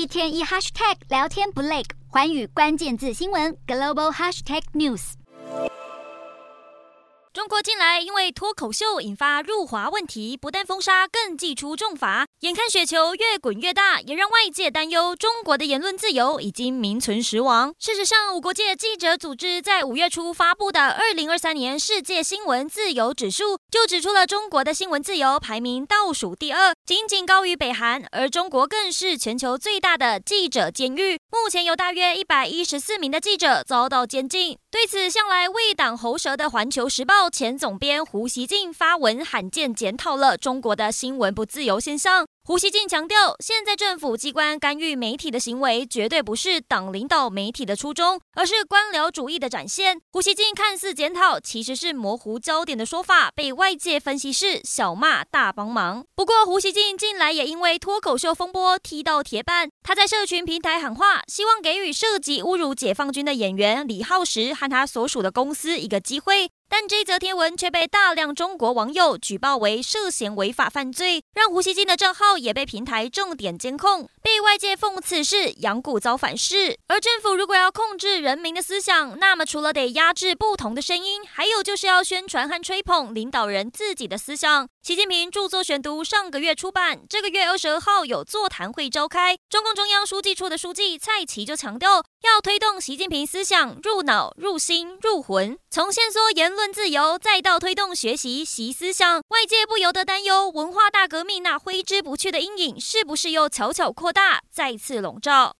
一天一 hashtag 聊天不累，环宇关键字新闻 global hashtag news。中国近来因为脱口秀引发入华问题，不但封杀，更祭出重罚。眼看雪球越滚越大，也让外界担忧中国的言论自由已经名存实亡。事实上，五国界记者组织在五月初发布的《二零二三年世界新闻自由指数》就指出了中国的新闻自由排名倒数第二，仅仅高于北韩。而中国更是全球最大的记者监狱，目前有大约一百一十四名的记者遭到监禁。对此，向来为党喉舌的《环球时报》。前总编胡锡进发文罕见检讨了中国的新闻不自由现象。胡锡进强调，现在政府机关干预媒体的行为，绝对不是党领导媒体的初衷，而是官僚主义的展现。胡锡进看似检讨，其实是模糊焦点的说法，被外界分析是小骂大帮忙。不过，胡锡进近来也因为脱口秀风波踢到铁板，他在社群平台喊话，希望给予涉及侮辱解放军的演员李浩石和他所属的公司一个机会。但这则贴文却被大量中国网友举报为涉嫌违法犯罪，让胡锡进的账号也被平台重点监控，被外界讽刺是阳谷遭反噬。而政府如果要控制人民的思想，那么除了得压制不同的声音，还有就是要宣传和吹捧领导人自己的思想。习近平著作选读上个月出版，这个月二十二号有座谈会召开，中共中央书记处的书记蔡奇就强调，要推动习近平思想入脑、入心、入魂，从限缩言论自由，再到推动学习习思想，外界不由得担忧文化大革命那挥之不去的阴影，是不是又悄悄扩大，再次笼罩？